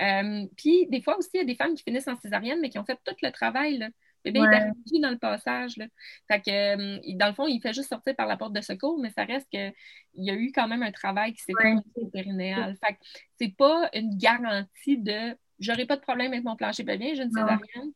Euh, puis des fois aussi, il y a des femmes qui finissent en césarienne, mais qui ont fait tout le travail. Là. Le bébé est arrivé dans le passage. Là. Fait que, euh, dans le fond, il fait juste sortir par la porte de secours, mais ça reste qu'il y a eu quand même un travail qui s'est fait au périnéal. Fait que c'est pas une garantie de j'aurai pas de problème avec mon plancher pelvien, je ne sais rien.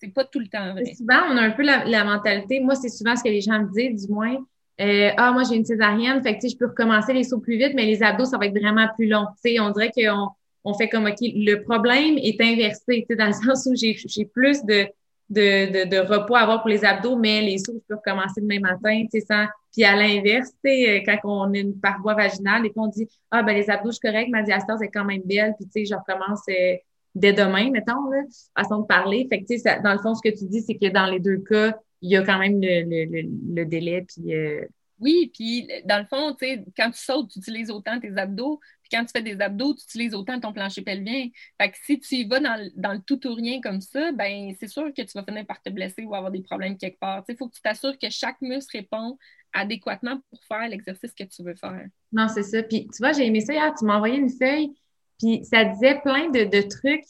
C'est pas tout le temps vrai.
Souvent, on a un peu la, mentalité, moi, c'est souvent ce que les gens me disent, du moins. Euh, ah, moi, j'ai une césarienne, fait que je peux recommencer les sauts plus vite, mais les abdos, ça va être vraiment plus long. sais, on dirait qu'on on fait comme OK, le problème est inversé, dans le sens où j'ai plus de, de, de, de, repos à avoir pour les abdos, mais les sauts, je peux recommencer demain matin, tu sais, sans. Puis à l'inverse, tu sais, quand on a une paroi vaginale et qu'on dit Ah ben les abdos, je suis correct, ma diastase est quand même belle, puis tu sais, je recommence euh, dès demain, mettons, là, façon de parler. Fait que, ça, dans le fond, ce que tu dis, c'est que dans les deux cas, il y a quand même le, le, le, délai. Puis, euh,
Oui, puis dans le fond, tu sais, quand tu sautes, tu utilises autant tes abdos. Puis quand tu fais des abdos, tu utilises autant ton plancher pelvien. Fait que si tu y vas dans, dans le tout ou rien comme ça, ben c'est sûr que tu vas finir par te blesser ou avoir des problèmes quelque part. Il faut que tu t'assures que chaque muscle répond adéquatement pour faire l'exercice que tu veux faire.
Non, c'est ça. Puis tu vois, j'ai aimé ça hier, tu m'as envoyé une feuille puis ça disait plein de, de trucs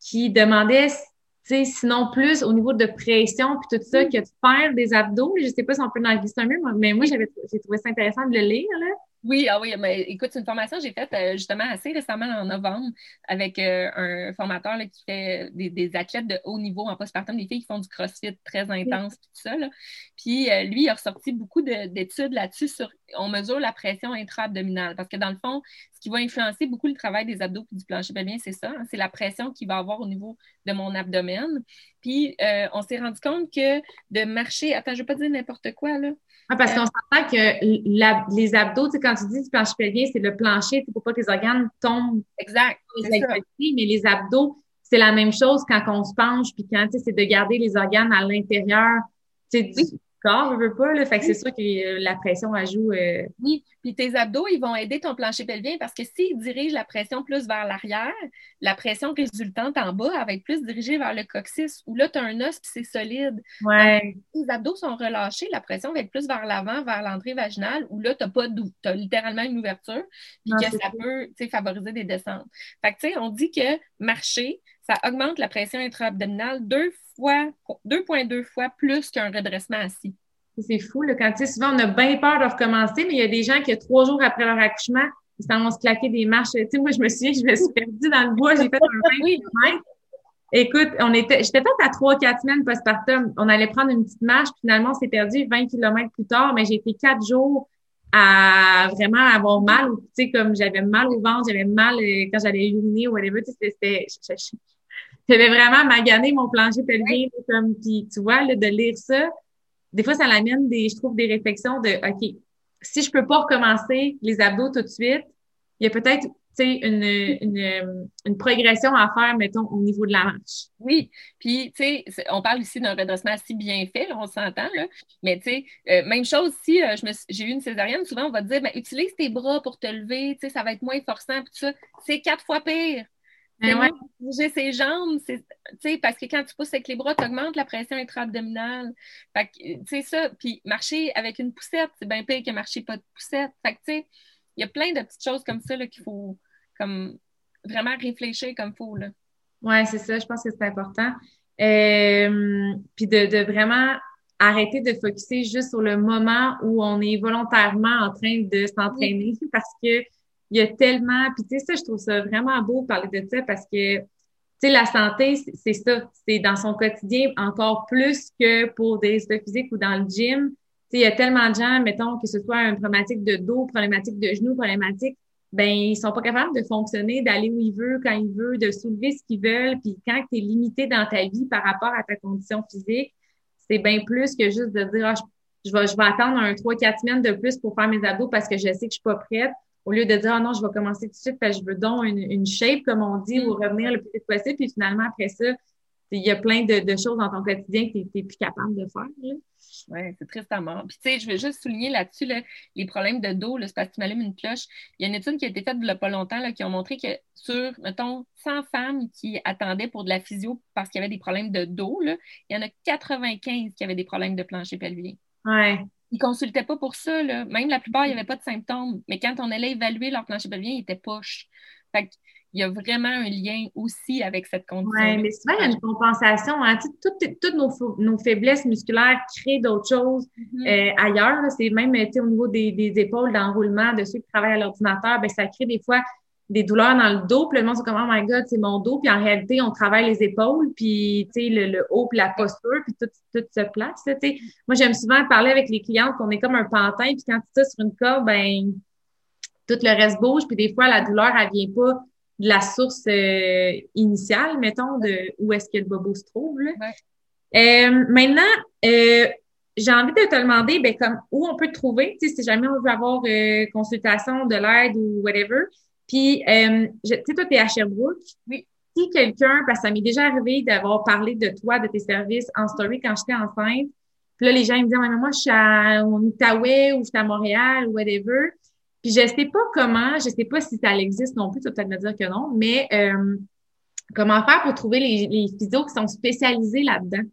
qui demandaient, tu sais, sinon plus au niveau de pression puis tout ça, mm. que de faire des abdos. Je sais pas si on peut en glisser un peu, mais moi, j'avais, j'ai trouvé ça intéressant de le lire, là.
Oui, ah oui, mais écoute, c'est une formation que j'ai faite euh, justement assez récemment en novembre avec euh, un formateur là, qui fait des, des, athlètes de haut niveau en postpartum, des filles qui font du crossfit très intense, tout ça. Là. Puis euh, lui, il a ressorti beaucoup d'études là-dessus sur on mesure la pression intra-abdominale parce que dans le fond, ce qui va influencer beaucoup le travail des abdos et du plancher pelvien, c'est ça, hein, c'est la pression qu'il va avoir au niveau de mon abdomen. Puis on s'est rendu compte que de marcher, attends, je ne vais pas dire n'importe quoi là.
Ah, parce qu'on s'entend que les abdos, tu sais, quand tu dis du plancher pelvien, c'est le plancher, c'est pour pas que les organes tombent.
Exact.
mais les abdos, c'est la même chose quand on se penche, puis quand, tu sais, c'est de garder les organes à l'intérieur, tu sais, corps, je veux pas, là. Fait que c'est sûr que euh, la pression ajoute. Euh...
Oui, puis tes abdos, ils vont aider ton plancher pelvien parce que s'ils dirigent la pression plus vers l'arrière, la pression résultante en bas, elle va être plus dirigée vers le coccyx, où là, tu as un os puis c'est solide.
Ouais.
les abdos sont relâchés, la pression va être plus vers l'avant, vers l'entrée vaginale, où là, tu pas tu as littéralement une ouverture, puis que ça peut favoriser des descentes. Fait que, tu sais, on dit que marcher, ça augmente la pression intra-abdominale deux fois, 2,2 fois plus qu'un redressement assis.
C'est fou, là, quand tu sais, souvent on a bien peur de recommencer, mais il y a des gens qui, trois jours après leur accouchement, ils s'en vont se claquer des marches. Tu sais, moi, je me souviens, je me suis perdue dans le bois, j'ai fait un 20 km. Écoute, on était, j'étais peut-être à trois, quatre semaines postpartum. On allait prendre une petite marche, finalement, on s'est perdu 20 km plus tard, mais j'ai été quatre jours à vraiment avoir mal, tu sais, comme j'avais mal au ventre, j'avais mal euh, quand j'allais uriner ou whatever, tu sais, c'était, j'avais vraiment magané mon plancher pelvien, comme, puis tu vois, là, de lire ça, des fois, ça l'amène des, je trouve, des réflexions de, OK, si je peux pas recommencer les abdos tout de suite, il y a peut-être, tu sais, une, une, une, progression à faire, mettons, au niveau de la marche.
Oui, puis, tu sais, on parle ici d'un redressement si bien fait, là, on s'entend, là, mais tu sais, euh, même chose, si euh, j'ai eu une césarienne, souvent, on va te dire, ben, utilise tes bras pour te lever, tu sais, ça va être moins forçant, puis tout ça. C'est quatre fois pire Bouger ses jambes, c'est, parce que quand tu pousses avec les bras, tu augmentes la pression intra-abdominale. Fait que, tu ça. Puis marcher avec une poussette, c'est bien pire que marcher pas de poussette. Fait que, tu sais, il y a plein de petites choses comme ça qu'il faut comme vraiment réfléchir comme il faut.
Oui, c'est ça. Je pense que c'est important. Euh, puis de, de, vraiment arrêter de focuser juste sur le moment où on est volontairement en train de s'entraîner parce que il y a tellement, puis tu sais, ça, je trouve ça vraiment beau de parler de ça parce que, tu sais, la santé, c'est ça, c'est dans son quotidien encore plus que pour des résultats physiques ou dans le gym. Tu sais, il y a tellement de gens, mettons, que ce soit une problématique de dos, problématique de genoux, problématique, ben, ils sont pas capables de fonctionner, d'aller où ils veulent, quand ils veulent, de soulever ce qu'ils veulent. Puis quand tu es limité dans ta vie par rapport à ta condition physique, c'est bien plus que juste de dire, ah, je, vais, je vais attendre un 3-4 semaines de plus pour faire mes abdos parce que je sais que je suis pas prête au lieu de dire, ah non, je vais commencer tout de suite parce que je veux donc une, une shape, comme on dit, ou mm. revenir le plus vite possible. Puis finalement, après ça, il y a plein de, de choses dans ton quotidien que tu n'es plus capable de faire.
Oui, c'est tristement. Puis, tu sais, je veux juste souligner là-dessus les problèmes de dos, c'est parce que tu m'allumes une cloche. Il y a une étude qui a été faite il n'y a pas longtemps là, qui a montré que sur, mettons, 100 femmes qui attendaient pour de la physio parce qu'il y avait des problèmes de dos, là, il y en a 95 qui avaient des problèmes de plancher pelvien.
Ouais
ils ne consultaient pas pour ça. Là. Même la plupart, il n'y avait pas de symptômes. Mais quand on allait évaluer leur plancher pelvien, il était poche. Fait il y a vraiment un lien aussi avec cette condition.
Oui, mais souvent, il y a une compensation. Hein. Toutes, nos, faiblesses musculaires créent d'autres choses mm-hmm. euh, ailleurs. C'est même au niveau des, des épaules, d'enroulement, de ceux qui travaillent à l'ordinateur, ben, ça crée des fois des douleurs dans le dos, puis le monde se comme oh my god, c'est mon dos, puis en réalité, on travaille les épaules, puis tu sais le, le, haut, puis la posture, puis tout, tout se place. Moi j'aime souvent parler avec les clientes qu'on est comme un pantin, puis quand tu sur une corde, ben tout le reste bouge, puis des fois la douleur elle vient pas de la source euh, initiale, mettons, de où est-ce que le bobo se trouve. Là. Euh, maintenant, euh, j'ai envie de te demander, ben comme où on peut te trouver, si jamais on veut avoir consultation de l'aide ou whatever. Puis, euh, tu sais, toi, tu es à Sherbrooke.
Oui.
Si quelqu'un, parce que ça m'est déjà arrivé d'avoir parlé de toi, de tes services en story quand j'étais enceinte. Puis là, les gens ils me disent, moi, je suis à Outaouais ou je suis à Montréal ou whatever. Puis je sais pas comment, je sais pas si ça existe non plus, tu vas peut-être me dire que non, mais euh, comment faire pour trouver les, les physios qui sont spécialisés là-dedans?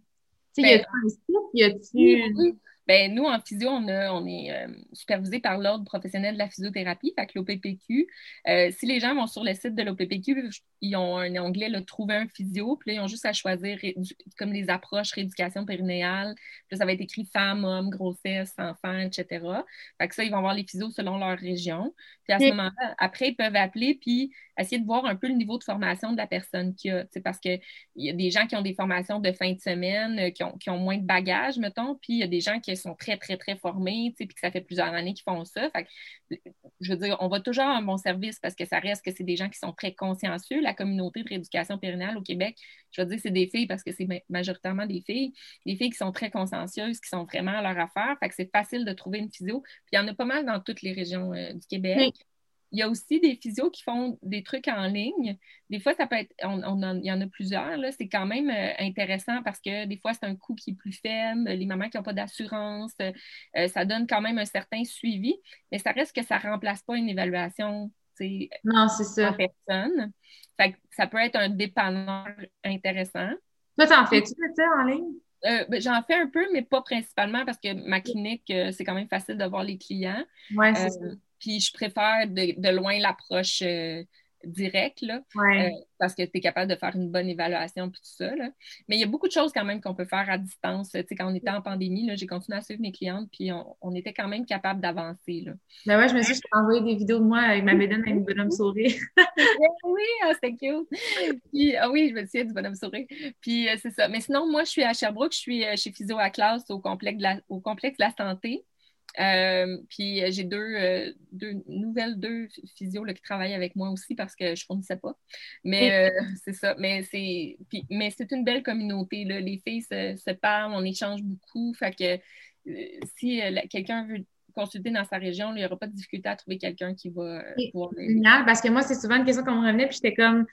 Tu sais, y a-tu ben, un site? Y a-tu...
Ben, nous, en physio, on, on est euh, supervisé par l'Ordre professionnel de la physiothérapie, fait l'OPPQ. Euh, si les gens vont sur le site de l'OPPQ, ils ont un onglet Trouver un physio, puis là, ils ont juste à choisir comme les approches rééducation périnéale. Puis là, ça va être écrit femme, homme, grossesse, enfant, etc. Fait que ça, ils vont voir les physios selon leur région. Puis à ce moment-là, après, ils peuvent appeler puis essayer de voir un peu le niveau de formation de la personne qui a. Parce qu'il y a des gens qui ont des formations de fin de semaine, euh, qui ont, qui ont moins de bagages, mettons, puis il y a des gens qui sont très, très, très formés, puis que ça fait plusieurs années qu'ils font ça. je veux dire, on va toujours avoir un bon service parce que ça reste que c'est des gens qui sont très consciencieux. La communauté de rééducation périnale au Québec, je veux dire, c'est des filles parce que c'est majoritairement des filles, des filles qui sont très consciencieuses, qui sont vraiment à leur affaire. Fait que c'est facile de trouver une physio. Puis il y en a pas mal dans toutes les régions euh, du Québec. Il y a aussi des physios qui font des trucs en ligne. Des fois, ça peut être, il y en a plusieurs, là. C'est quand même euh, intéressant parce que des fois, c'est un coût qui est plus faible. Les mamans qui n'ont pas d'assurance, euh, ça donne quand même un certain suivi, mais ça reste que ça ne remplace pas une évaluation
non, c'est ça.
en personne. ça peut être un dépanneur intéressant.
Toi, t'en fais-tu ça en ligne?
Euh, ben, j'en fais un peu, mais pas principalement parce que ma clinique, c'est quand même facile de voir les clients.
Oui, c'est ça.
Puis je préfère de, loin l'approche euh, directe, là,
euh,
parce que tu es capable de faire une bonne évaluation puis tout ça. Là. Mais il y a beaucoup de choses quand même qu'on peut faire à distance. Tu sais, quand on était en pandémie, j'ai continué à suivre mes clientes, puis on, était quand même capable d'avancer. Là.
Ben ouais, je me suis dit, je envoyé des vidéos de moi avec ma bédaine avec une bonhomme sourire.
oui, ah, c'était cute. Puis, ah oui, je me souviens du bonhomme sourire. Puis euh, c'est ça. Mais sinon, moi, je suis à Sherbrooke, je suis chez Physio à classe au complexe de la, au complexe de la santé. Euh, puis euh, j'ai euh, deux, nouvelles deux physios qui travaillent avec moi aussi parce que je ne fournissais pas. Mais c'est ça. Mais c'est mais c'est une belle communauté. Là. Les filles se, parlent, on échange beaucoup. Fait que si quelqu'un veut consulter dans sa région, il n'y aura pas de difficulté à trouver quelqu'un qui va
pouvoir Génial, parce que moi, c'est souvent une question qu'on me revenait, puis j'étais comme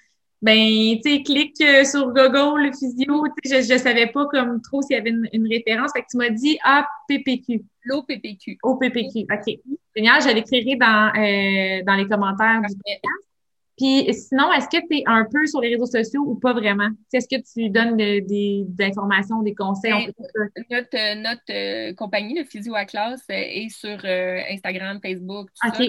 ben, tu sais, clique euh, sur Google, le physio. Je ne savais pas comme trop s'il y avait une, référence. Fait que tu m'as dit APPQ.
L'OPPQ.
OPPQ, OK. Génial, je l'écrirai dans, euh, dans les commentaires du podcast. Puis sinon, est-ce que tu es un peu sur les réseaux sociaux ou pas vraiment? Est-ce que tu donnes des, informations, des conseils?
Ben, notre, notre euh, compagnie, le Physio à classe, euh, est sur euh, Instagram, Facebook, tout ça.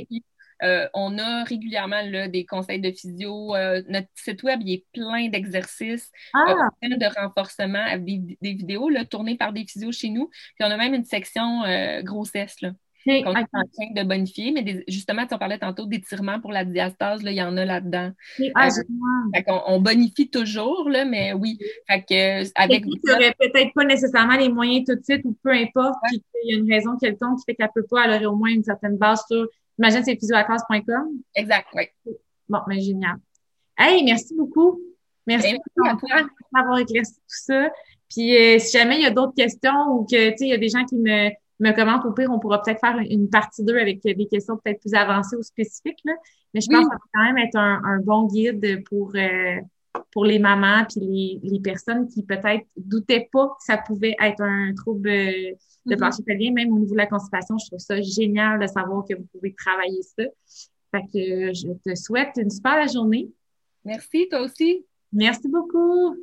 On a régulièrement là, des conseils de physio. notre site web, il est plein d'exercices, ah. plein de renforcement, des, des vidéos là, tournées par des physios chez nous. Puis on a même une section grossesse. Là qu'on est en train de bonifier. Mais justement, tu en parlais tantôt d'étirement pour la diastase, là, il y en a là-dedans.
Ah,
euh, on, bonifie toujours, là, mais oui. Fait que, avec
tu n'aurais peut-être pas nécessairement les moyens tout de suite ou peu importe, il y a une raison quelconque qui fait qu'elle ne peut pas, elle aurait au moins une certaine base sur, j'imagine, c'est physioaclasse.com.
Exact, oui.
Bon, mais génial. Hey, merci beaucoup. Merci,
beaucoup
d'avoir éclairci tout ça. Puis euh, si jamais il y a d'autres questions ou que tu sais, il y a des gens qui me me commente. Au pire, on pourra peut-être faire une partie 2 avec des questions peut-être plus avancées ou spécifiques. Là. Mais je pense que ça va quand même être un, bon guide pour, euh, pour les mamans puis les, les personnes qui peut-être doutaient pas que ça pouvait être un trouble de mm-hmm. plancher pelvien, même au niveau de la constipation. Je trouve ça génial de savoir que vous pouvez travailler ça. Fait que je te souhaite une super journée.
Merci, toi aussi.
Merci beaucoup.